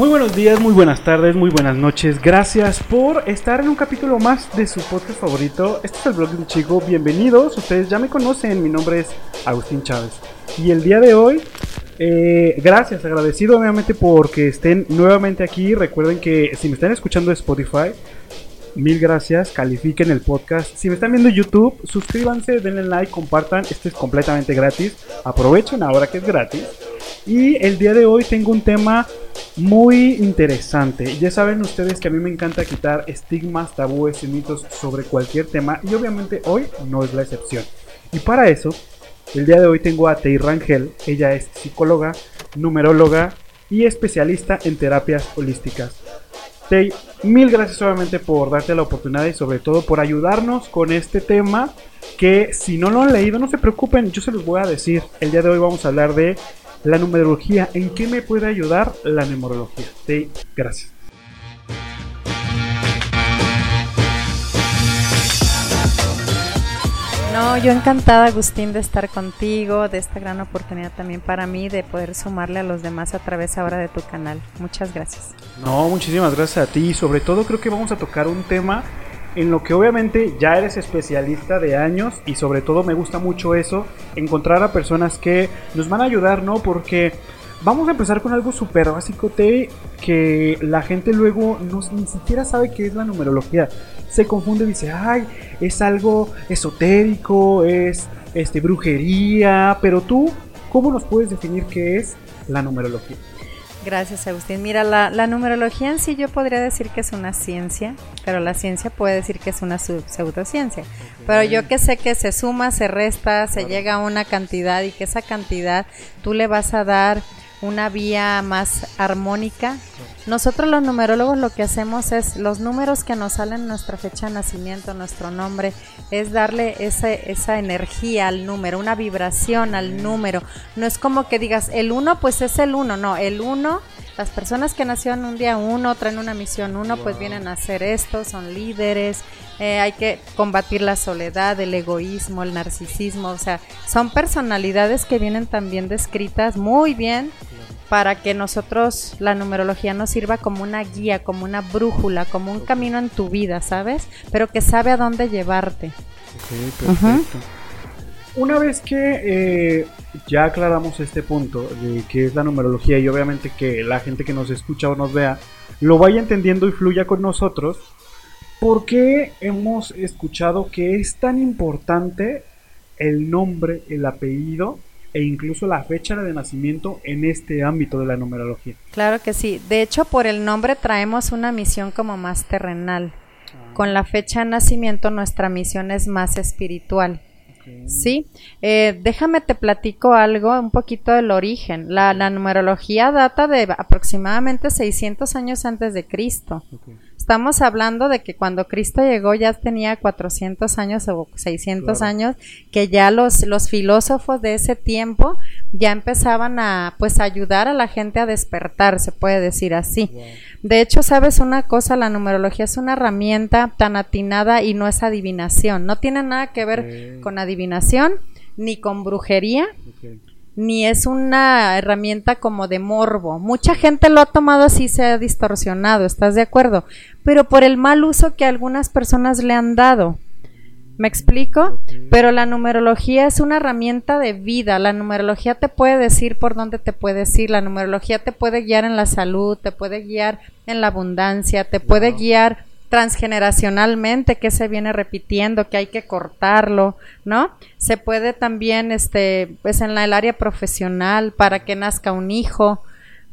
Muy buenos días, muy buenas tardes, muy buenas noches. Gracias por estar en un capítulo más de su podcast favorito. Este es el blog de un chico. Bienvenidos. Ustedes ya me conocen. Mi nombre es Agustín Chávez. Y el día de hoy, eh, gracias, agradecido obviamente porque estén nuevamente aquí. Recuerden que si me están escuchando de Spotify, mil gracias. Califiquen el podcast. Si me están viendo en YouTube, suscríbanse, denle like, compartan. Esto es completamente gratis. Aprovechen ahora que es gratis. Y el día de hoy tengo un tema muy interesante. Ya saben ustedes que a mí me encanta quitar estigmas, tabúes y mitos sobre cualquier tema y obviamente hoy no es la excepción. Y para eso, el día de hoy tengo a Tei Rangel. Ella es psicóloga, numeróloga y especialista en terapias holísticas. Tei, mil gracias obviamente por darte la oportunidad y sobre todo por ayudarnos con este tema que si no lo han leído no se preocupen, yo se los voy a decir. El día de hoy vamos a hablar de la numerología. ¿En qué me puede ayudar la numerología? Sí, gracias. No, yo encantada, Agustín, de estar contigo, de esta gran oportunidad también para mí de poder sumarle a los demás a través ahora de tu canal. Muchas gracias. No, muchísimas gracias a ti y sobre todo creo que vamos a tocar un tema en lo que obviamente ya eres especialista de años y sobre todo me gusta mucho eso, encontrar a personas que nos van a ayudar, ¿no? Porque vamos a empezar con algo súper básico, Te, que la gente luego no, ni siquiera sabe qué es la numerología. Se confunde y dice, ay, es algo esotérico, es este, brujería, pero tú, ¿cómo nos puedes definir qué es la numerología? Gracias, Agustín. Mira, la, numerología en sí yo podría decir que es una ciencia, pero la ciencia puede decir que es una pseudociencia. Pero yo que sé que se suma, se resta, se llega a una cantidad y que esa cantidad tú le vas a dar una vía más armónica. Nosotros los numerólogos lo que hacemos es los números que nos salen en nuestra fecha de nacimiento, nuestro nombre, es darle ese, esa energía al número, una vibración al número. No es como que digas, el uno pues es el uno, no, el uno, las personas que nacieron un día uno, traen una misión uno, pues vienen a hacer esto, son líderes, eh, hay que combatir la soledad, el egoísmo, el narcisismo, o sea, son personalidades que vienen también descritas muy bien para que nosotros la numerología nos sirva como una guía, como una brújula, como un camino en tu vida, ¿sabes? Pero que sabe a dónde llevarte. perfecto. Una vez que eh, ya aclaramos este punto de qué es la numerología y obviamente que la gente que nos escucha o nos vea lo vaya entendiendo y fluya con nosotros, ¿por qué hemos escuchado que es tan importante el nombre, el apellido e incluso la fecha de nacimiento en este ámbito de la numerología. Claro que sí. De hecho, por el nombre traemos una misión como más terrenal. Ah. Con la fecha de nacimiento nuestra misión es más espiritual. Sí, eh, déjame te platico algo, un poquito del origen. La, numerología data de aproximadamente 600 años antes de Cristo. Estamos hablando de que cuando Cristo llegó ya tenía 400 años o 600 años, que ya los, los filósofos de ese tiempo ya empezaban a pues ayudar a la gente a despertar, se puede decir así. De hecho, sabes una cosa, la numerología es una herramienta tan atinada y no es adivinación, no tiene nada que ver con adivinación ni con brujería ni es una herramienta como de morbo. Mucha gente lo ha tomado así, se ha distorsionado, ¿estás de acuerdo? Pero por el mal uso que algunas personas le han dado. ¿Me explico? Pero la numerología es una herramienta de vida. La numerología te puede decir por dónde te puedes ir. La numerología te puede guiar en la salud, te puede guiar en la abundancia, te puede guiar transgeneracionalmente que se viene repitiendo, que hay que cortarlo, ¿no? Se puede también, este, pues en la, el área profesional, para que nazca un hijo,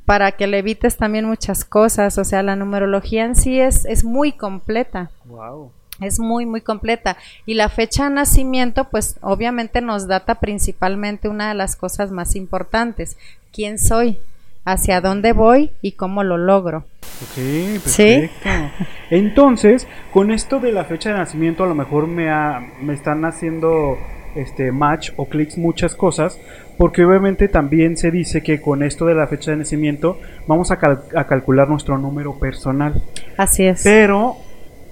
para que le evites también muchas cosas, o sea, la numerología en sí es, es muy completa. Wow. Es muy, muy completa. Y la fecha de nacimiento, pues obviamente nos data principalmente una de las cosas más importantes. ¿Quién soy? Hacia dónde voy y cómo lo logro. Ok, perfecto. Entonces, con esto de la fecha de nacimiento, a lo mejor me, me están haciendo este match o clics muchas cosas, porque obviamente también se dice que con esto de la fecha de nacimiento vamos a, a calcular nuestro número personal. Así es. Pero,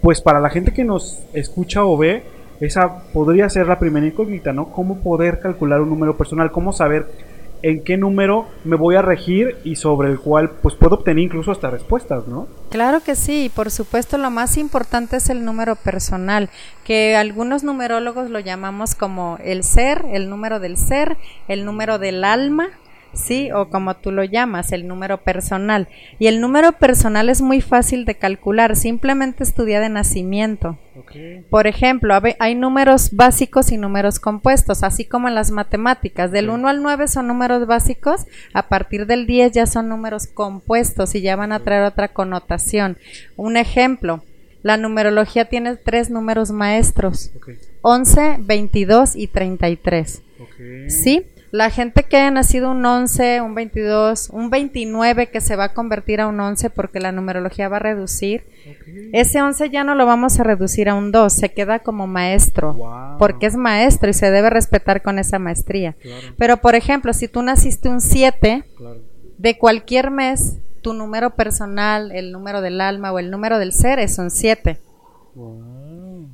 pues para la gente que nos escucha o ve, esa podría ser la primera incógnita, ¿no? ¿Cómo poder calcular un número personal? ¿Cómo saber en qué número me voy a regir y sobre el cual pues puedo obtener incluso hasta respuestas, ¿no? Claro que sí, por supuesto lo más importante es el número personal, que algunos numerólogos lo llamamos como el ser, el número del ser, el número del alma, ¿sí? O como tú lo llamas, el número personal. Y el número personal es muy fácil de calcular, simplemente estudia de nacimiento. Por ejemplo, hay números básicos y números compuestos, así como en las matemáticas. Del 1 al 9 son números básicos, a partir del 10 ya son números compuestos y ya van a traer otra connotación. Un ejemplo, la numerología tiene tres números maestros, 11, 22 y 33. ¿Sí? La gente que haya nacido un 11, un 22, un 29 que se va a convertir a un 11 porque la numerología va a reducir, ese 11 ya no lo vamos a reducir a un 2, se queda como maestro, porque es maestro y se debe respetar con esa maestría. Pero por ejemplo, si tú naciste un 7, de cualquier mes, tu número personal, el número del alma o el número del ser es un 7.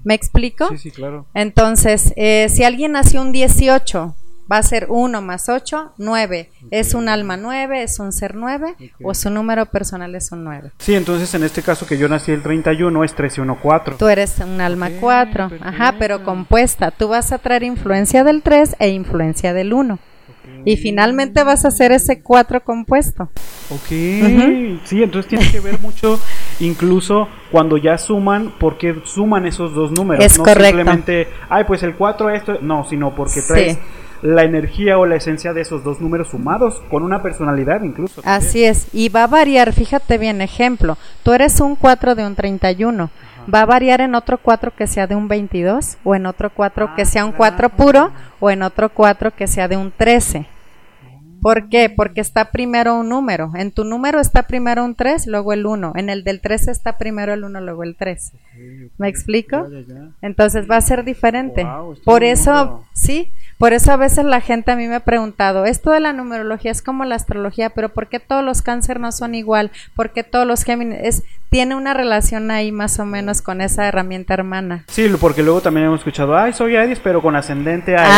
¿Me explico? Sí, sí, claro. Entonces, eh, si alguien nació un 18, va a ser 1 más 8, 9. ¿Es un alma 9? ¿Es un ser 9? ¿O su número personal es un 9? Sí, entonces en este caso que yo nací el 31 es 13, 1, 4. Tú eres un alma 4, ajá, pero compuesta. Tú vas a traer influencia del 3 e influencia del 1. Y finalmente vas a hacer ese 4 compuesto. Ok, sí, entonces tiene que ver mucho incluso cuando ya suman, porque suman esos dos números. Es no correcto. simplemente, ay, pues el 4 esto, no, sino porque traes la energía o la esencia de esos dos números sumados con una personalidad incluso. Así es, y va a variar, fíjate bien, ejemplo, tú eres un 4 de un 31, va a variar en otro 4 que sea de un 22 o en otro 4 que sea un 4 puro o en otro 4 que sea de un 13. ¿Por qué? Porque está primero un número. En tu número está primero un 3, luego el 1. En el del 13 está primero el 1, luego el 3. ¿Me explico? Entonces va a ser diferente. Por eso, sí, por eso a veces la gente a mí me ha preguntado, esto de la numerología es como la astrología, pero ¿por qué todos los cáncer no son igual? ¿Por qué todos los Géminis? Es, tiene una relación ahí más o menos con esa herramienta hermana. Sí, porque luego también hemos escuchado, ay, soy Aries, pero con ascendente a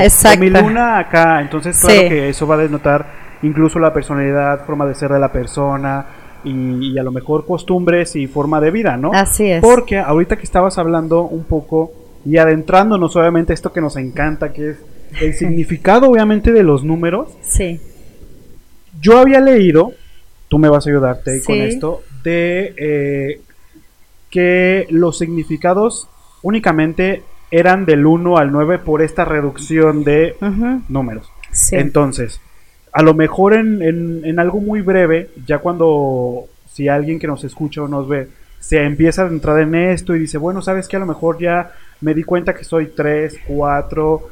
esto, o, mi luna acá. Entonces, claro que eso va a denotar incluso la personalidad, forma de ser de la persona, y, y, a lo mejor costumbres y forma de vida, ¿no? Así es. Porque ahorita que estabas hablando un poco y adentrándonos obviamente esto que nos encanta, que es el significado obviamente de los números. Sí. Yo había leído, tú me vas a ayudarte con esto, de eh, que los significados únicamente eran del 1 al 9 por esta reducción de números. Sí. Entonces, a lo mejor en, en, en algo muy breve, ya cuando si alguien que nos escucha o nos ve se empieza a entrar en esto y dice, bueno, sabes que a lo mejor ya me di cuenta que soy 3, 4.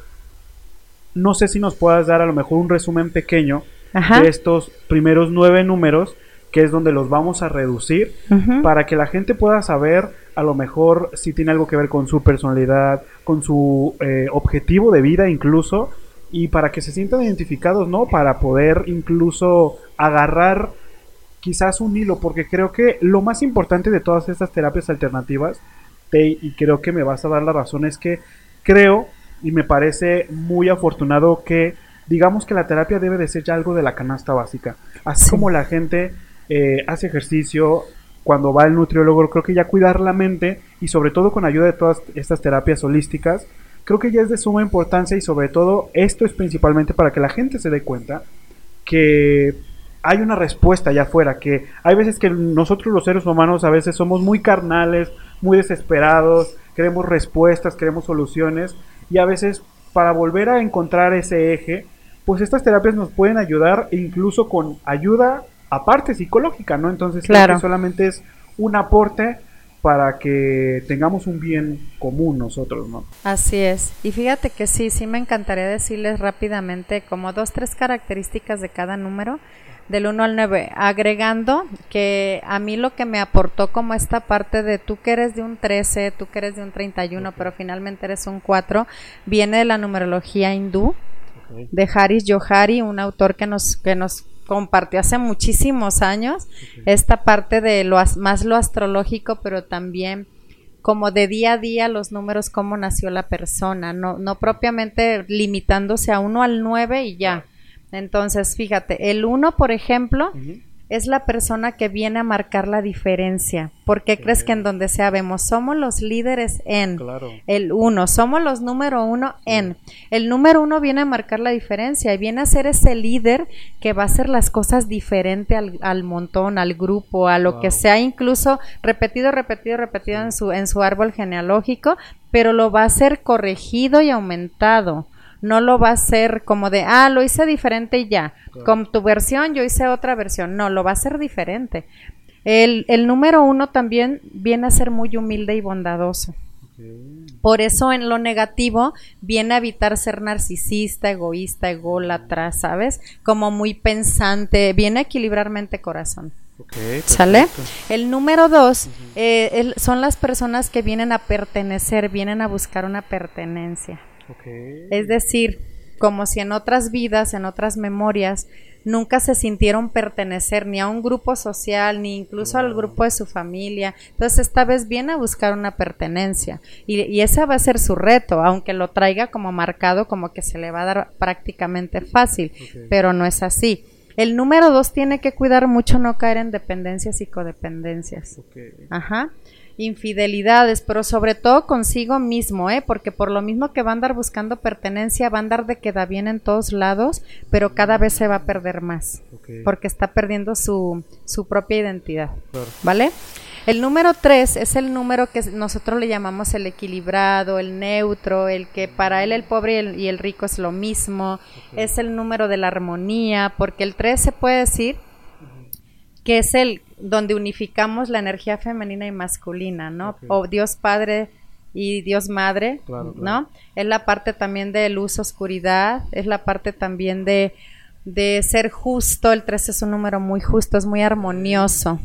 No sé si nos puedas dar a lo mejor un resumen pequeño de estos primeros nueve números, que es donde los vamos a reducir, para que la gente pueda saber a lo mejor si tiene algo que ver con su personalidad, con su eh, objetivo de vida incluso, y para que se sientan identificados, ¿no? Para poder incluso agarrar quizás un hilo, porque creo que lo más importante de todas estas terapias alternativas y creo que me vas a dar la razón, es que creo y me parece muy afortunado que digamos que la terapia debe de ser ya algo de la canasta básica. Así como la gente eh, hace ejercicio, cuando va al nutriólogo, creo que ya cuidar la mente y sobre todo con ayuda de todas estas terapias holísticas, creo que ya es de suma importancia y sobre todo esto es principalmente para que la gente se dé cuenta que hay una respuesta allá afuera, que hay veces que nosotros los seres humanos a veces somos muy carnales, muy desesperados, queremos respuestas, queremos soluciones y a veces para volver a encontrar ese eje, pues estas terapias nos pueden ayudar incluso con ayuda aparte psicológica, ¿no? Entonces claro. solamente es un aporte para que tengamos un bien común nosotros, ¿no? Así es. Y fíjate que sí, sí me encantaría decirles rápidamente como dos, tres características de cada número del 1 al 9, agregando que a mí lo que me aportó como esta parte de tú que eres de un 13, tú que eres de un 31, pero finalmente eres un 4, viene de la numerología hindú, de Haris Johari, un autor que nos, que nos compartió hace muchísimos años esta parte de lo más lo astrológico, pero también como de día a día los números, cómo nació la persona, no, no propiamente limitándose a 1 al 9 y ya Entonces, fíjate, el 1, por ejemplo, es la persona que viene a marcar la diferencia. ¿Por qué crees que en donde sea vemos? Somos los líderes en Claro. el uno, somos los número uno en. El número uno viene a marcar la diferencia y viene a ser ese líder que va a hacer las cosas diferente al, al montón, al grupo, a lo que sea, incluso repetido, repetido, repetido en su, en su árbol genealógico, pero lo va a hacer corregido y aumentado. No lo va a hacer como de, ah, lo hice diferente y ya. Claro. Con tu versión yo hice otra versión. No, lo va a hacer diferente. El, el número uno también viene a ser muy humilde y bondadoso. Por eso en lo negativo viene a evitar ser narcisista, egoísta, ególatra, ¿sabes? Como muy pensante, viene a equilibrar mente corazón. ¿Sale? El número dos eh, el- son las personas que vienen a pertenecer, vienen a buscar una pertenencia. Es decir, como si en otras vidas, en otras memorias, nunca se sintieron pertenecer ni a un grupo social, ni incluso al grupo de su familia. Entonces esta vez viene a buscar una pertenencia. Y, y ese va a ser su reto, aunque lo traiga como marcado, como que se le va a dar prácticamente fácil, pero no es así. El número dos tiene que cuidar mucho no caer en dependencias y codependencias. Ajá. Infidelidades, pero sobre todo consigo mismo, ¿eh? Porque por lo mismo que va a andar buscando pertenencia, va a andar de queda bien en todos lados, pero cada vez se va a perder más, porque está perdiendo su, su propia identidad, Claro. ¿vale? El número 3 es el número que nosotros le llamamos el equilibrado, el neutro, el que para él el pobre y el, y el rico es lo mismo, es el número de la armonía, porque el 3 se puede decir que es el donde unificamos la energía femenina y masculina, ¿no? O Dios Padre y Dios Madre, Claro, claro. ¿no? Es la parte también de luz, oscuridad, es la parte también de, de ser justo, el 3 es un número muy justo, es muy armonioso.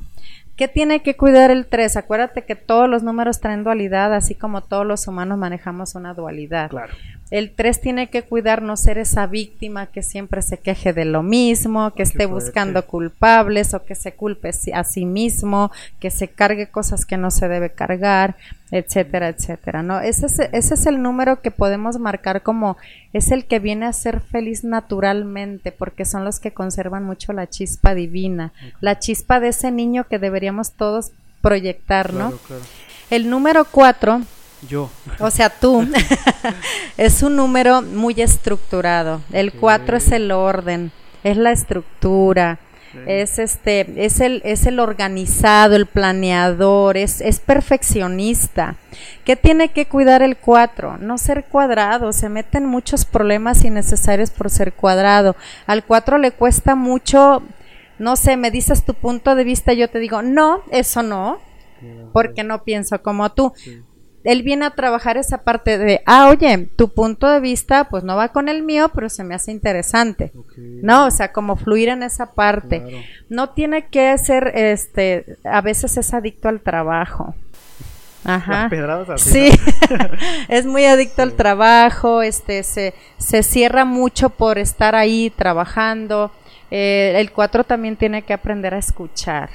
¿Qué tiene que cuidar el 3? Acuérdate que todos los números traen dualidad, así como todos los humanos manejamos una dualidad. Claro. El 3 tiene que cuidar no ser esa víctima que siempre se queje de lo mismo, que esté fuerte. buscando culpables o que se culpe a sí mismo, que se cargue cosas que no se debe cargar, etcétera, etcétera, ¿no? Ese es, ese es el número que podemos marcar como es el que viene a ser feliz naturalmente, porque son los que conservan mucho la chispa divina, la chispa de ese niño que deberíamos todos proyectar, ¿no? Claro. El número 4 Yo. o sea, tú es un número muy estructurado. El. 4 es el orden, es la estructura, Sí. es este, es el, es el organizado, el planeador, es, es perfeccionista. ¿Qué tiene que cuidar el 4? No ser cuadrado, se meten muchos problemas innecesarios por ser cuadrado. Al 4 le cuesta mucho, no sé, me dices tu punto de vista, yo te digo, no, eso no, porque no pienso como tú Sí. Él viene a trabajar esa parte de, ah, oye, tu punto de vista pues no va con el mío, pero se me hace interesante. No, o sea, como fluir en esa parte. Claro. No tiene que ser, este, a veces es adicto al trabajo. Ajá. Las pedradas así. Sí, es muy adicto al trabajo, este, se, se cierra mucho por estar ahí trabajando. Eh, el 4 también tiene que aprender a escuchar.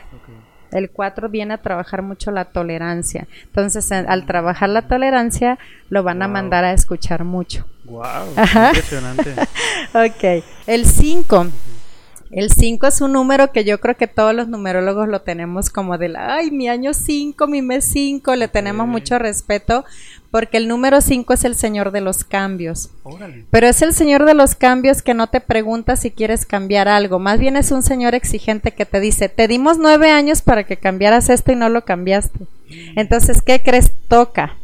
El 4 viene a trabajar mucho la tolerancia. Entonces, en- al trabajar la tolerancia, lo van a mandar a escuchar mucho. Wow, Ajá. impresionante. Ok. El 5. El 5 es un número que yo creo que todos los numerólogos lo tenemos como de la, ay, mi año 5, mi mes 5, le tenemos mucho respeto porque el número 5 es el señor de los cambios. Órale. Pero es el señor de los cambios que no te pregunta si quieres cambiar algo. Más bien es un señor exigente que te dice, te dimos nueve años para que cambiaras esto y no lo cambiaste. Entonces, ¿qué crees? Toca.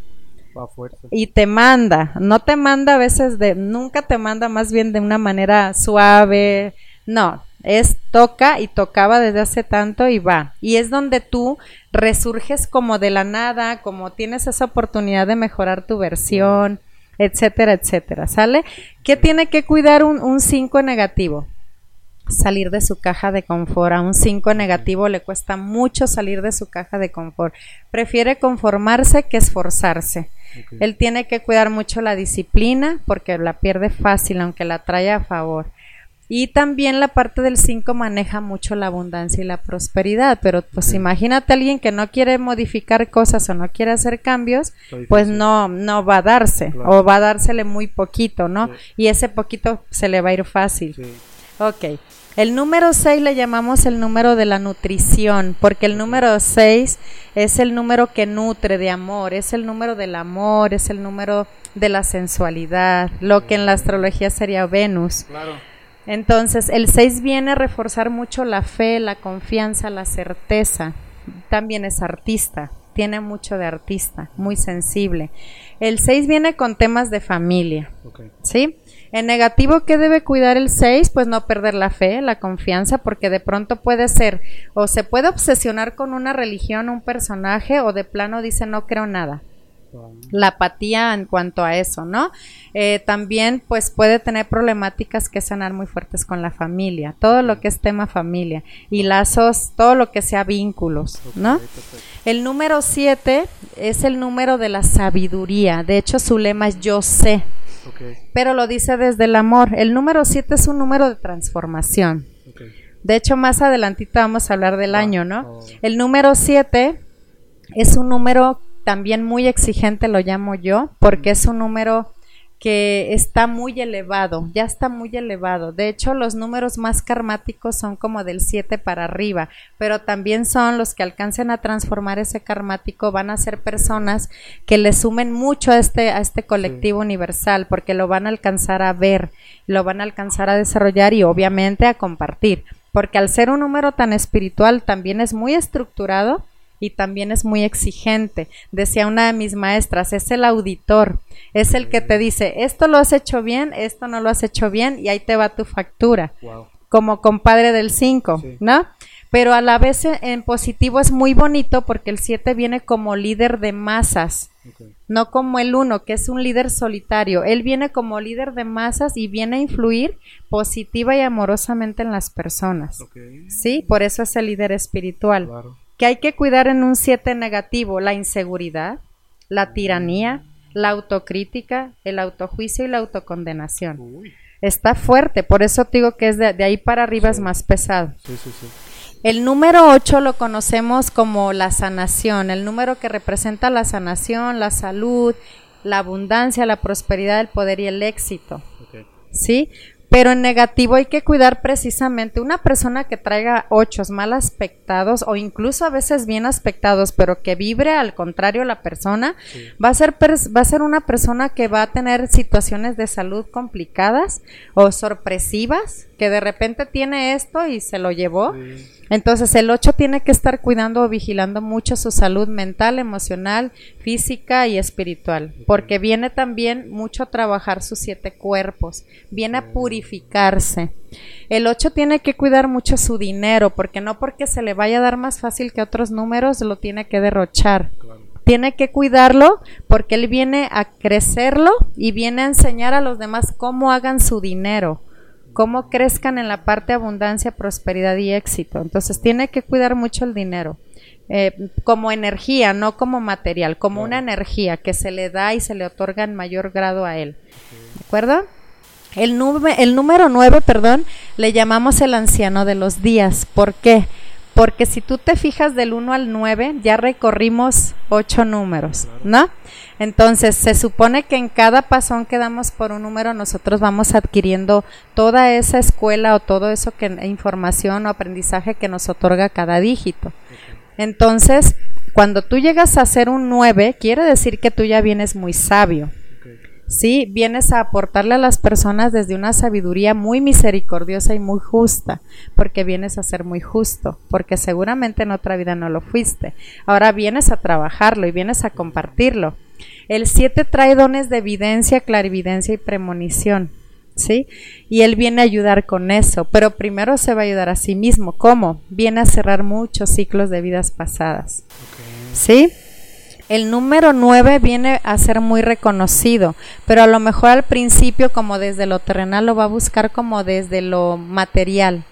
Y te manda. No te manda a veces de, nunca te manda más bien de una manera suave. No, es toca y tocaba desde hace tanto y va. Y es donde tú resurges como de la nada, como tienes esa oportunidad de mejorar tu versión, etcétera, etcétera. ¿Sale? ¿Qué tiene que cuidar un 5 negativo? Salir de su caja de confort. A un 5 negativo le cuesta mucho salir de su caja de confort. Prefiere conformarse que esforzarse. Él tiene que cuidar mucho la disciplina porque la pierde fácil, aunque la trae a favor. Y también la parte del 5 maneja mucho la abundancia y la prosperidad, pero pues imagínate a alguien que no quiere modificar cosas o no quiere hacer cambios, pues no no va a darse Claro. o va a dársele muy poquito, ¿no? Sí. Y ese poquito se le va a ir fácil. Sí. Ok. El número 6 le llamamos el número de la nutrición, porque el número 6 es el número que nutre de amor, es el número del amor, es el número de la sensualidad, lo que en la astrología sería Venus. Claro. Entonces, el 6 viene a reforzar mucho la fe, la confianza, la certeza. También es artista, tiene mucho de artista, muy sensible. El 6 viene con temas de familia, Okay. ¿sí? En negativo, ¿qué debe cuidar el 6? Pues no perder la fe, la confianza, porque de pronto puede ser, o se puede obsesionar con una religión, un personaje, o de plano dice no creo nada. La apatía en cuanto a eso, ¿no? Eh, también pues puede tener problemáticas que sanar muy fuertes con la familia, todo lo que es tema familia y lazos, todo lo que sea vínculos, ¿no? El número 7 es el número de la sabiduría, de hecho su lema es yo sé, pero lo dice desde el amor. El número 7 es un número de transformación. De hecho, más adelantito vamos a hablar del año, ¿no? El número 7 es un número también muy exigente, lo llamo yo, porque es un número que está muy elevado, ya está muy elevado. De hecho, los números más karmáticos son como del 7 para arriba, pero también son los que alcancen a transformar ese karmático, van a ser personas que le sumen mucho a este, a este colectivo universal, porque lo van a alcanzar a ver, lo van a alcanzar a desarrollar y obviamente a compartir, porque al ser un número tan espiritual también es muy estructurado y también es muy exigente. Decía una de mis maestras, es el auditor, es el que te dice, esto lo has hecho bien, esto no lo has hecho bien y ahí te va tu factura, Wow. como compadre del 5, Sí. ¿no? Pero a la vez eh, en positivo es muy bonito porque el 7 viene como líder de masas, no como el 1, que es un líder solitario. Él viene como líder de masas y viene a influir positiva y amorosamente en las personas. Sí, por eso es el líder espiritual Claro. Que hay que cuidar en un 7 negativo, la inseguridad, la tiranía, la autocrítica, el autojuicio y la autocondenación. Uy. Está fuerte, por eso te digo que es de, de ahí para arriba es más pesado. Sí, sí, sí. El número 8 lo conocemos como la sanación, el número que representa la sanación, la salud, la abundancia, la prosperidad, el poder y el éxito. ¿sí? Pero en negativo hay que cuidar precisamente una persona que traiga ochos mal aspectados o incluso a veces bien aspectados, pero que vibre al contrario la persona, Sí. va a ser va a ser una persona que va a tener situaciones de salud complicadas o sorpresivas, que de repente tiene esto y se lo llevó. Sí. Entonces el 8 tiene que estar cuidando o vigilando mucho su salud mental, emocional, física y espiritual, porque viene también mucho a trabajar sus siete cuerpos, viene a purificarse. El 8 tiene que cuidar mucho su dinero, porque no porque se le vaya a dar más fácil que otros números, lo tiene que derrochar. Claro. Tiene que cuidarlo porque él viene a crecerlo y viene a enseñar a los demás cómo hagan su dinero cómo crezcan en la parte abundancia, prosperidad y éxito. Entonces tiene que cuidar mucho el dinero. eh, como energía, no como material, como una energía que se le da y se le otorga en mayor grado a él. ¿De acuerdo? El, número 9, perdón, le llamamos el anciano de los días. ¿Por qué? Porque si tú te fijas del 1 al 9, ya recorrimos 8 números, ¿no? Entonces, se supone que en cada pasón que damos por un número, nosotros vamos adquiriendo toda esa escuela o todo eso que información o aprendizaje que nos otorga cada dígito. Entonces, cuando tú llegas a ser un 9, quiere decir que tú ya vienes muy sabio. Sí, vienes a aportarle a las personas desde una sabiduría muy misericordiosa y muy justa, porque vienes a ser muy justo, porque seguramente en otra vida no lo fuiste. Ahora vienes a trabajarlo y vienes a compartirlo. El 7 trae dones de evidencia, clarividencia y premonición. ¿Sí? Y él viene a ayudar con eso, pero primero se va a ayudar a sí mismo. ¿Cómo? Viene a cerrar muchos ciclos de vidas pasadas. ¿Sí? El número 9 viene a ser muy reconocido, pero a lo mejor al principio como desde lo terrenal lo va a buscar como desde lo material.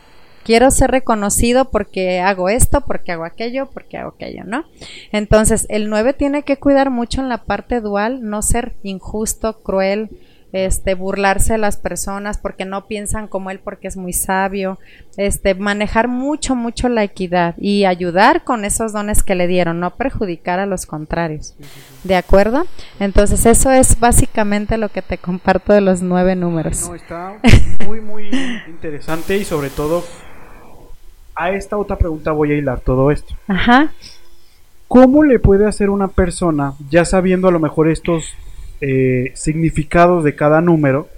Quiero ser reconocido porque hago esto, porque hago aquello, porque hago aquello, ¿no? Entonces, el 9 tiene que cuidar mucho en la parte dual, no ser injusto, cruel, este, burlarse de las personas porque no piensan como él porque es muy sabio, este, manejar mucho, mucho la equidad y ayudar con esos dones que le dieron, no perjudicar a los contrarios. ¿De acuerdo? Entonces eso es básicamente lo que te comparto de los nueve números. No, está muy, muy interesante y sobre todo a esta otra pregunta voy a hilar todo esto. Ajá. ¿Cómo le puede hacer una persona, ya sabiendo a lo mejor estos eh, significados de cada número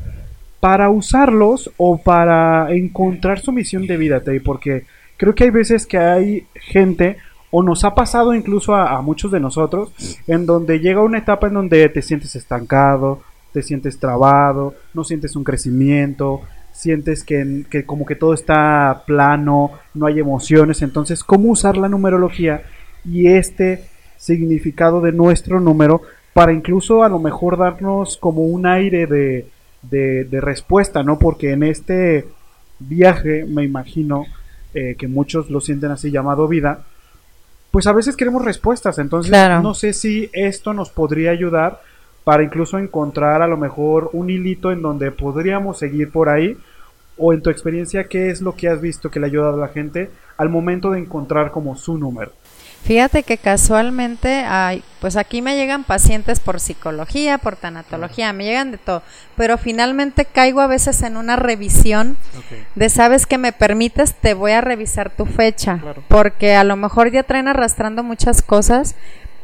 para usarlos o para encontrar su misión de vida, porque creo que hay veces que hay gente o nos ha pasado incluso a, muchos de nosotros en donde llega una etapa en donde te sientes estancado, te sientes trabado, no sientes un crecimiento, sientes que, que, como que todo está plano, no hay emociones. Entonces, ¿cómo usar la numerología y este significado de nuestro número para incluso a lo mejor darnos como un aire de, de, respuesta, ¿no? Porque en este viaje, me imagino eh, que muchos lo sienten así llamado vida, pues a veces queremos respuestas, entonces no sé si esto nos podría ayudar para incluso encontrar a lo mejor un hilito en donde podríamos seguir por ahí, o en tu experiencia, ¿qué es lo que has visto que le ha ayudado a la gente al momento de encontrar como su número? Fíjate que casualmente hay, pues aquí me llegan pacientes por psicología, por tanatología, me llegan de todo, pero finalmente caigo a veces en una revisión de sabes que me permites, te voy a revisar tu fecha, porque a lo mejor ya traen arrastrando muchas cosas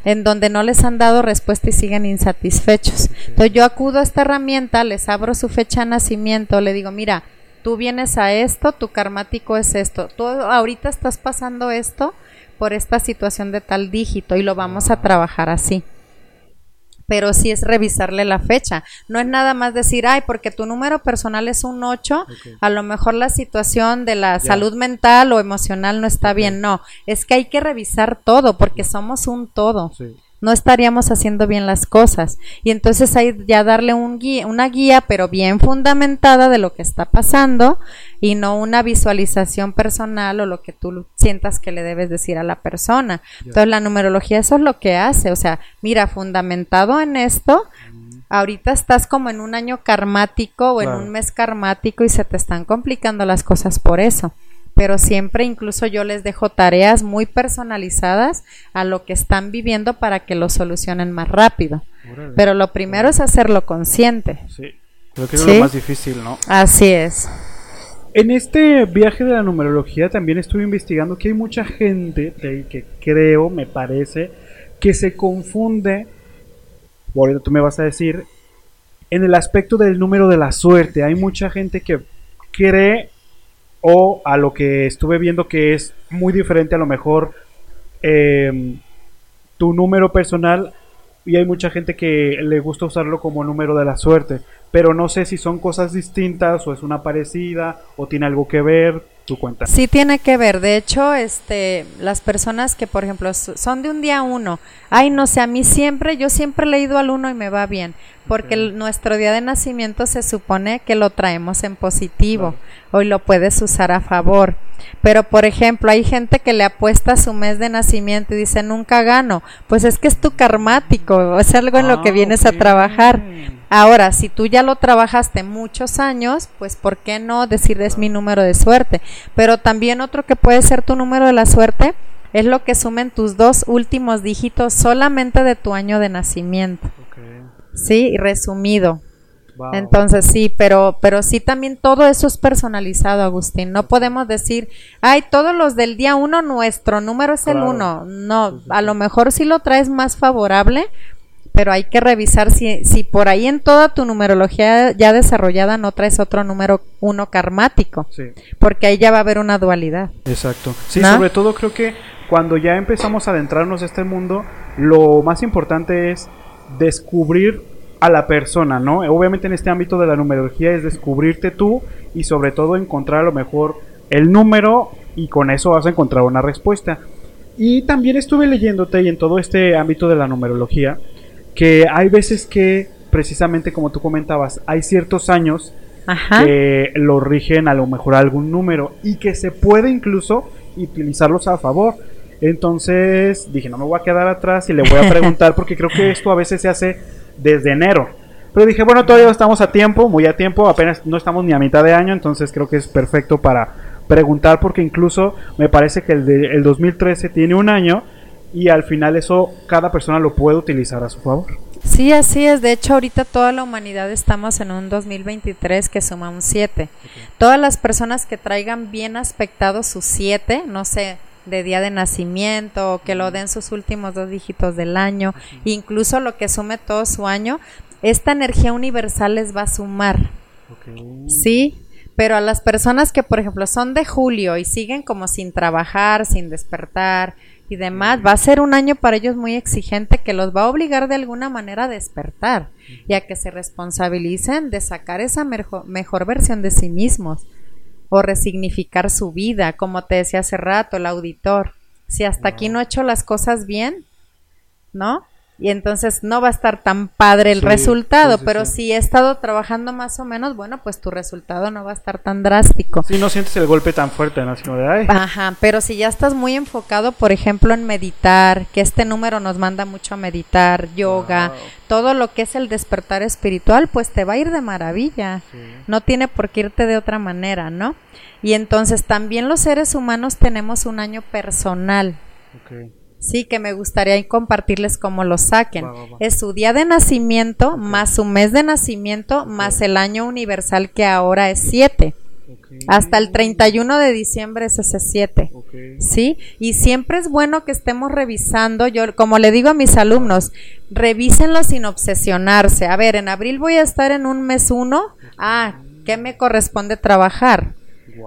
en donde no les han dado respuesta y siguen insatisfechos. Entonces yo acudo a esta herramienta, les abro su fecha de nacimiento, le digo, mira, tú vienes a esto, tu karmático es esto, tú ahorita estás pasando esto, por esta situación de tal dígito y lo vamos a trabajar así. Pero sí es revisarle la fecha. No es nada más decir, ay, porque tu número personal es un 8, a lo mejor la situación de la salud mental o emocional no está bien. No, es que hay que revisar todo porque somos un todo no estaríamos haciendo bien las cosas. Y entonces hay ya darle un guía, una guía, pero bien fundamentada de lo que está pasando y no una visualización personal o lo que tú sientas que le debes decir a la persona. Entonces la numerología eso es lo que hace, o sea, mira, fundamentado en esto, ahorita estás como en un año karmático o en un mes karmático y se te están complicando las cosas por eso pero siempre incluso yo les dejo tareas muy personalizadas a lo que están viviendo para que lo solucionen más rápido. Pero lo primero es hacerlo consciente. Sí, creo que es lo más difícil, ¿no? Así es. En este viaje de la numerología también estuve investigando que hay mucha gente que creo, me parece, que se confunde, ahorita tú me vas a decir, en el aspecto del número de la suerte. Hay mucha gente que cree o a lo que estuve viendo que es muy diferente a lo mejor em, tu número personal y hay mucha gente que le gusta usarlo como número de la suerte, pero no sé si son cosas distintas o es una parecida o tiene algo que ver tu cuenta. Sí tiene que ver, de hecho, este, las personas que, por ejemplo, son de un día uno, ay, no sé, a mí siempre, yo siempre he leído al uno y me va bien, porque nuestro día de nacimiento se supone que lo traemos en positivo, hoy lo puedes usar a favor. Pero, por ejemplo, hay gente que le apuesta su mes de nacimiento y dice, nunca gano. Pues es que es tu karmático, es algo en lo que ah, vienes a trabajar. Ahora, si tú ya lo trabajaste muchos años, pues ¿por qué no decir es mi número de suerte? Pero también otro que puede ser tu número de la suerte es lo que sumen tus dos últimos dígitos solamente de tu año de nacimiento. Sí, resumido. Entonces sí, pero, pero sí también todo eso es personalizado, Agustín. No podemos decir, ay, todos los del día uno, nuestro número es el uno. No, a lo mejor sí lo traes más favorable, pero hay que revisar si, si por ahí en toda tu numerología ya desarrollada no traes otro número uno karmático, porque ahí ya va a haber una dualidad. Exacto. Sí, sobre todo creo que cuando ya empezamos a adentrarnos a este mundo, lo más importante es descubrir a la persona, ¿no? Obviamente en este ámbito de la numerología es descubrirte tú y sobre todo encontrar a lo mejor el número y con eso vas a encontrar una respuesta. Y también estuve leyéndote y en todo este ámbito de la numerología, que hay veces que, precisamente como tú comentabas, hay ciertos años que lo rigen a lo mejor algún número y que se puede incluso utilizarlos a favor. Entonces dije, no me voy a quedar atrás y le voy a preguntar porque creo que esto a veces se hace desde enero. Pero dije, bueno, todavía estamos a tiempo, muy a tiempo, apenas no estamos ni a mitad de año, entonces creo que es perfecto para preguntar porque incluso me parece que el, de, el 2013 tiene un año y al final eso cada persona lo puede utilizar a su favor. Sí, así es. De hecho, ahorita toda la humanidad estamos en un 2023 que suma un 7. Todas las personas que traigan bien aspectado su 7, no sé, de día de nacimiento, o que lo den sus últimos dos dígitos del año, incluso lo que sume todo su año, esta energía universal les va a sumar. Sí, pero a las personas que, por ejemplo, son de julio y siguen como sin trabajar, sin despertar, y demás, va a ser un año para ellos muy exigente que los va a obligar de alguna manera a despertar y a que se responsabilicen de sacar esa mejor, mejor versión de sí mismos o resignificar su vida, como te decía hace rato, el auditor. Si hasta aquí no ha hecho las cosas bien, ¿no? Y entonces no va a estar tan padre el resultado, pero si he estado trabajando más o menos, bueno, pues tu resultado no va a estar tan drástico. Si no sientes el golpe tan fuerte, ¿no? Sino de, Ajá, pero si ya estás muy enfocado, por ejemplo, en meditar, que este número nos manda mucho a meditar, yoga, todo lo que es el despertar espiritual, pues te va a ir de maravilla. No tiene por qué irte de otra manera, ¿no? Y entonces también los seres humanos tenemos un año personal. Sí, que me gustaría compartirles cómo lo saquen. Es su día de nacimiento más su mes de nacimiento más el año universal que ahora es 7. Hasta el 31 de diciembre es ese 7. ¿Sí? Y siempre es bueno que estemos revisando. Yo, como le digo a mis alumnos, revísenlo sin obsesionarse. A ver, en abril voy a estar en un mes 1. Ah, ¿qué me corresponde trabajar?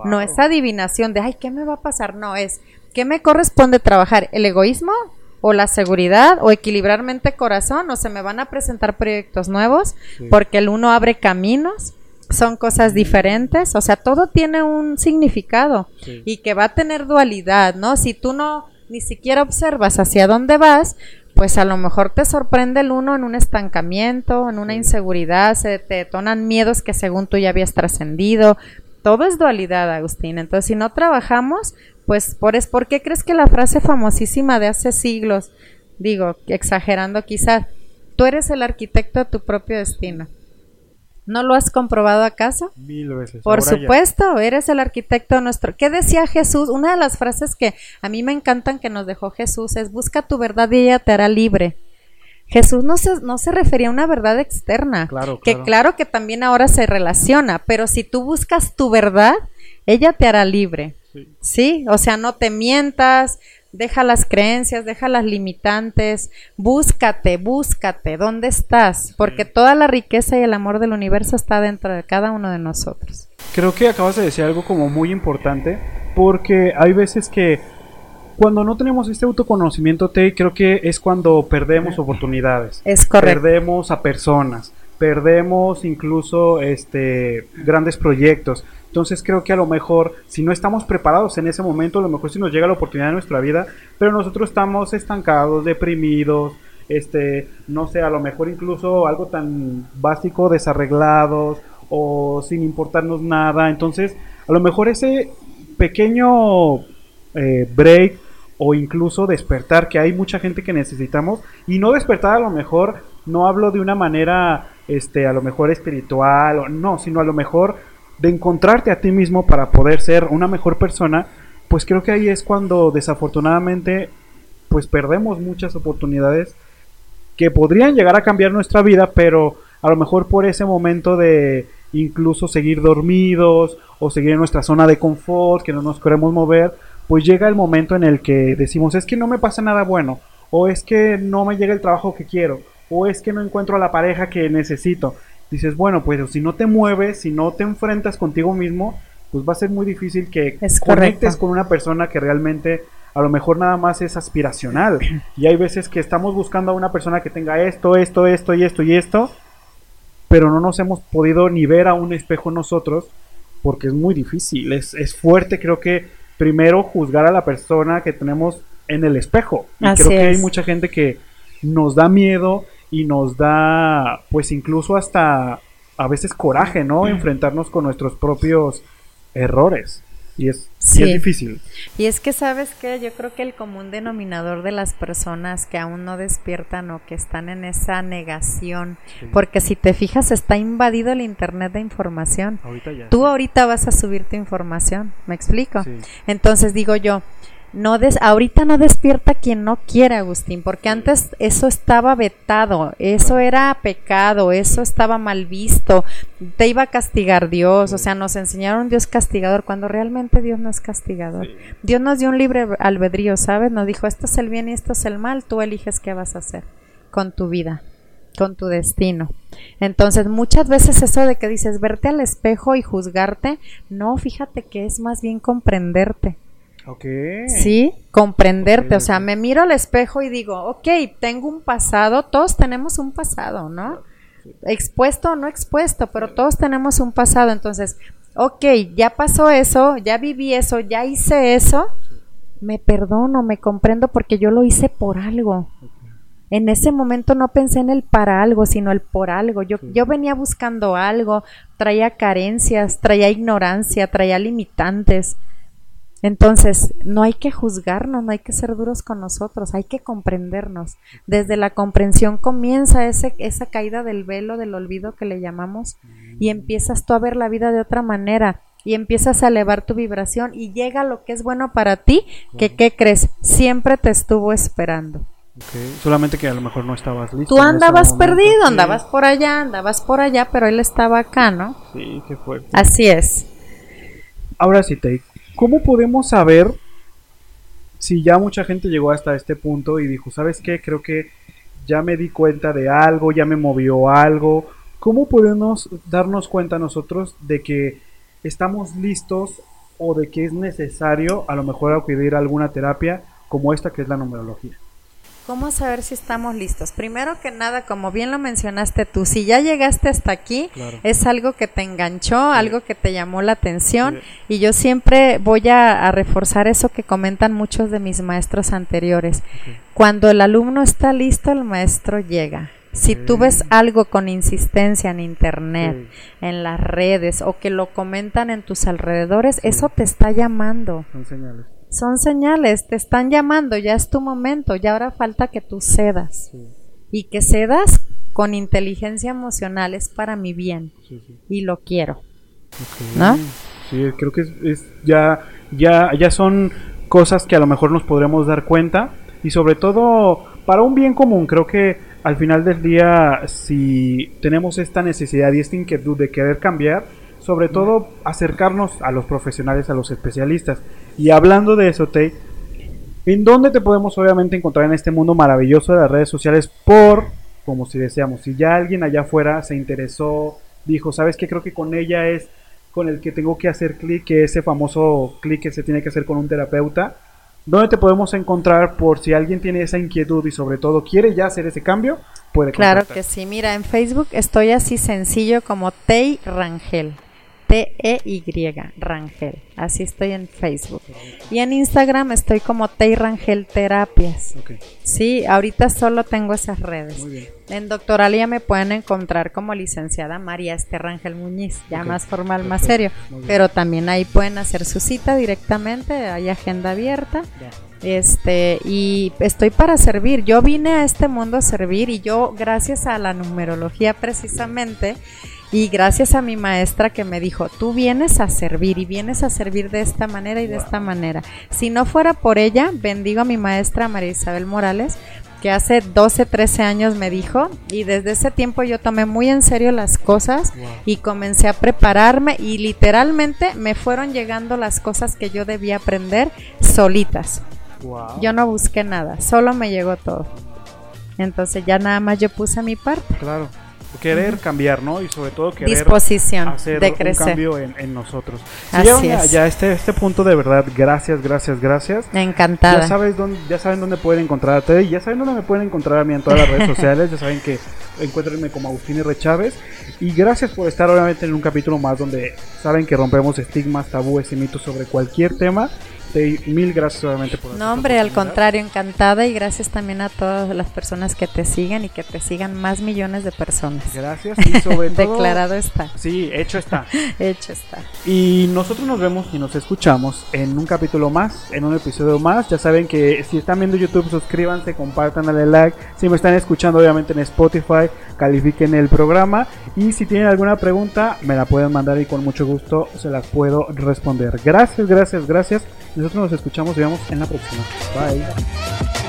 No es adivinación de, ay, ¿qué me va a pasar? No, es ¿Qué me corresponde trabajar? ¿El egoísmo? ¿O la seguridad? ¿O equilibrar mente corazón? ¿O se me van a presentar proyectos nuevos? Porque el uno abre caminos son cosas diferentes, o sea, todo tiene un significado y que va a tener dualidad, ¿no? Si tú no ni siquiera observas hacia dónde vas, pues a lo mejor te sorprende el uno en un estancamiento, en una inseguridad, se te detonan miedos que según tú ya habías trascendido. Todo es dualidad, Agustín. Entonces, si no trabajamos, pues por, es, ¿por qué crees que la frase famosísima de hace siglos, digo, exagerando quizás, tú eres el arquitecto de tu propio destino? ¿No lo has comprobado acaso? Mil veces. Por supuesto, eres el arquitecto nuestro. ¿Qué decía Jesús? Una de las frases que a mí me encantan que nos dejó Jesús es busca tu verdad y ella te hará libre. Jesús no se, no se refería a una verdad externa, claro, que claro que también ahora se relaciona, pero si tú buscas tu verdad, ella te hará libre. Sí. o sea, no te mientas, deja las creencias, deja las limitantes, búscate, búscate, ¿dónde estás? Porque toda la riqueza y el amor del universo está dentro de cada uno de nosotros. Creo que acabas de decir algo como muy importante, porque hay veces que cuando no tenemos este autoconocimiento, te creo que es cuando perdemos oportunidades. Es correcto. Perdemos a personas, perdemos incluso este grandes proyectos. Entonces creo que a lo mejor, si no estamos preparados en ese momento, a lo mejor sí nos llega la oportunidad de nuestra vida, pero nosotros estamos estancados, deprimidos, este, no sé, a lo mejor incluso algo tan básico, desarreglados o sin importarnos nada. Entonces, a lo mejor ese pequeño eh, break o incluso despertar, que hay mucha gente que necesitamos, y no despertar a lo mejor, no hablo de una manera, este, a lo mejor espiritual, o no, sino a lo mejor de encontrarte a ti mismo para poder ser una mejor persona, pues creo que ahí es cuando desafortunadamente pues perdemos muchas oportunidades que podrían llegar a cambiar nuestra vida, pero a lo mejor por ese momento de incluso seguir dormidos o seguir en nuestra zona de confort, que no nos queremos mover, pues llega el momento en el que decimos, es que no me pasa nada bueno, o es que no me llega el trabajo que quiero, o es que no encuentro a la pareja que necesito dices, bueno, pues si no te mueves, si no te enfrentas contigo mismo, pues va a ser muy difícil que conectes con una persona que realmente a lo mejor nada más es aspiracional. Y hay veces que estamos buscando a una persona que tenga esto, esto, esto y esto y esto, pero no nos hemos podido ni ver a un espejo nosotros porque es muy difícil, es, es fuerte creo que primero juzgar a la persona que tenemos en el espejo. Y creo que hay mucha gente que nos da miedo y nos da pues incluso hasta a veces coraje, ¿no? Enfrentarnos con nuestros propios errores. Y es, y es difícil. Y es que, ¿sabes qué? Yo creo que el común denominador de las personas que aún no despiertan o que están en esa negación, porque si te fijas, está invadido el Internet de información. Ahorita ya, Tú sí. ahorita vas a subir tu información, ¿me explico? Entonces digo yo, no des, ahorita no despierta quien no quiere, Agustín, porque antes eso estaba vetado, eso era pecado, eso estaba mal visto, te iba a castigar Dios, o sea, nos enseñaron Dios castigador cuando realmente Dios no es castigador. Dios nos dio un libre albedrío, ¿sabes? Nos dijo, esto es el bien y esto es el mal, tú eliges qué vas a hacer con tu vida con tu destino. Entonces, muchas veces eso de que dices verte al espejo y juzgarte, no, fíjate que es más bien comprenderte. Ok. Sí, comprenderte. O sea, me miro al espejo y digo, ok, tengo un pasado, todos tenemos un pasado, ¿no? Expuesto o no expuesto, pero todos tenemos un pasado. Entonces, ok, ya pasó eso, ya viví eso, ya hice eso, me perdono, me comprendo porque yo lo hice por algo. En ese momento no pensé en el para algo, sino el por algo. Yo, Sí. yo venía buscando algo, traía carencias, traía ignorancia, traía limitantes. Entonces, no hay que juzgarnos, no hay que ser duros con nosotros, hay que comprendernos. Desde la comprensión comienza ese, esa caída del velo, del olvido que le llamamos, y empiezas tú a ver la vida de otra manera, y empiezas a elevar tu vibración, y llega lo que es bueno para ti, que, ¿qué crees? Siempre te estuvo esperando. Ok. Solamente que a lo mejor no estabas listo. Tú andabas perdido, sí. andabas por allá, andabas por allá, pero él estaba acá, ¿no? Sí, qué fuerte. Así es. Ahora sí, Tay, ¿cómo podemos saber si ya mucha gente llegó hasta este punto y dijo, ¿sabes qué? Creo que ya me di cuenta de algo, ya me movió algo. ¿Cómo podemos darnos cuenta nosotros de que estamos listos o de que es necesario a lo mejor acudir a alguna terapia como esta que es la numerología? ¿Cómo saber si estamos listos? Primero que nada, como bien lo mencionaste tú, si ya llegaste hasta aquí, Claro. es algo que te enganchó, algo que te llamó la atención y yo siempre voy a, a reforzar eso que comentan muchos de mis maestros anteriores. Cuando el alumno está listo, el maestro llega. Si tú ves algo con insistencia en internet, Sí. en las redes o que lo comentan en tus alrededores, eso te está llamando. Son señales. Son señales, te están llamando, ya es tu momento, ya ahora falta que tú cedas. Sí, Y que cedas con inteligencia emocional es para mi bien sí, sí. y lo quiero. ¿No? Sí, creo que es, es ya, ya, ya son cosas que a lo mejor nos podremos dar cuenta y sobre todo para un bien común. Creo que al final del día, si tenemos esta necesidad y esta inquietud de querer cambiar, sobre todo acercarnos a los profesionales, a los especialistas. Y hablando de eso, Tay, ¿en dónde te podemos obviamente encontrar en este mundo maravilloso de las redes sociales? Por, como si deseamos, si ya alguien allá afuera se interesó, dijo, ¿sabes qué? Creo que con ella es con el que tengo que hacer clic, que ese famoso clic que se tiene que hacer con un terapeuta. ¿Dónde te podemos encontrar por si alguien tiene esa inquietud y sobre todo quiere ya hacer ese cambio? Puede Claro que sí. Mira, en Facebook estoy así sencillo como Tei Rangel. T-E-Y, Rangel. Así estoy en Facebook. Y en Instagram estoy como Tei Rangel Terapias. Sí, ahorita solo tengo esas redes. muy bien. En Doctoralia me pueden encontrar como licenciada María Esther Rangel Muñiz, ya más formal, más serio. Pero también ahí pueden hacer su cita directamente, hay agenda abierta. Este, y estoy para servir. Yo vine a este mundo a servir y yo, gracias a la numerología precisamente, y gracias a mi maestra que me dijo, tú vienes a servir y vienes a servir de esta manera y de esta manera. Si no fuera por ella, bendigo a mi maestra María Isabel Morales, que hace 12, 13 años me dijo, y desde ese tiempo yo tomé muy en serio las cosas Wow. y comencé a prepararme y literalmente me fueron llegando las cosas que yo debía aprender solitas. Wow. Yo no busqué nada, solo me llegó todo. Entonces ya nada más yo puse mi parte. Claro. Querer cambiar, ¿no? Y sobre todo querer Disposición hacer de un cambio en, en nosotros. Si Así ya, es. ya este, este punto de verdad, gracias, gracias, gracias. Encantada. Ya sabes dónde, ya saben dónde pueden encontrar a Teddy, ya saben dónde me pueden encontrar a mí en todas las redes sociales, ya saben que encuéntrenme como Agustín R. Chávez. Y gracias por estar obviamente en un capítulo más donde saben que rompemos estigmas, tabúes y mitos sobre cualquier tema. Tay, mil gracias obviamente por No, hombre, al contrario, encantada y gracias también a todas las personas que te siguen y que te sigan más millones de personas. Gracias y sobre todo... Declarado está. Sí, hecho está. hecho está. Y nosotros nos vemos y nos escuchamos en un capítulo más, en un episodio más. Ya saben que si están viendo YouTube, suscríbanse, compartan, dale like. Si me están escuchando, obviamente en Spotify, califiquen el programa. Y si tienen alguna pregunta, me la pueden mandar y con mucho gusto se las puedo responder. Gracias, gracias, gracias. Nosotros nos escuchamos y vemos en la próxima. Bye.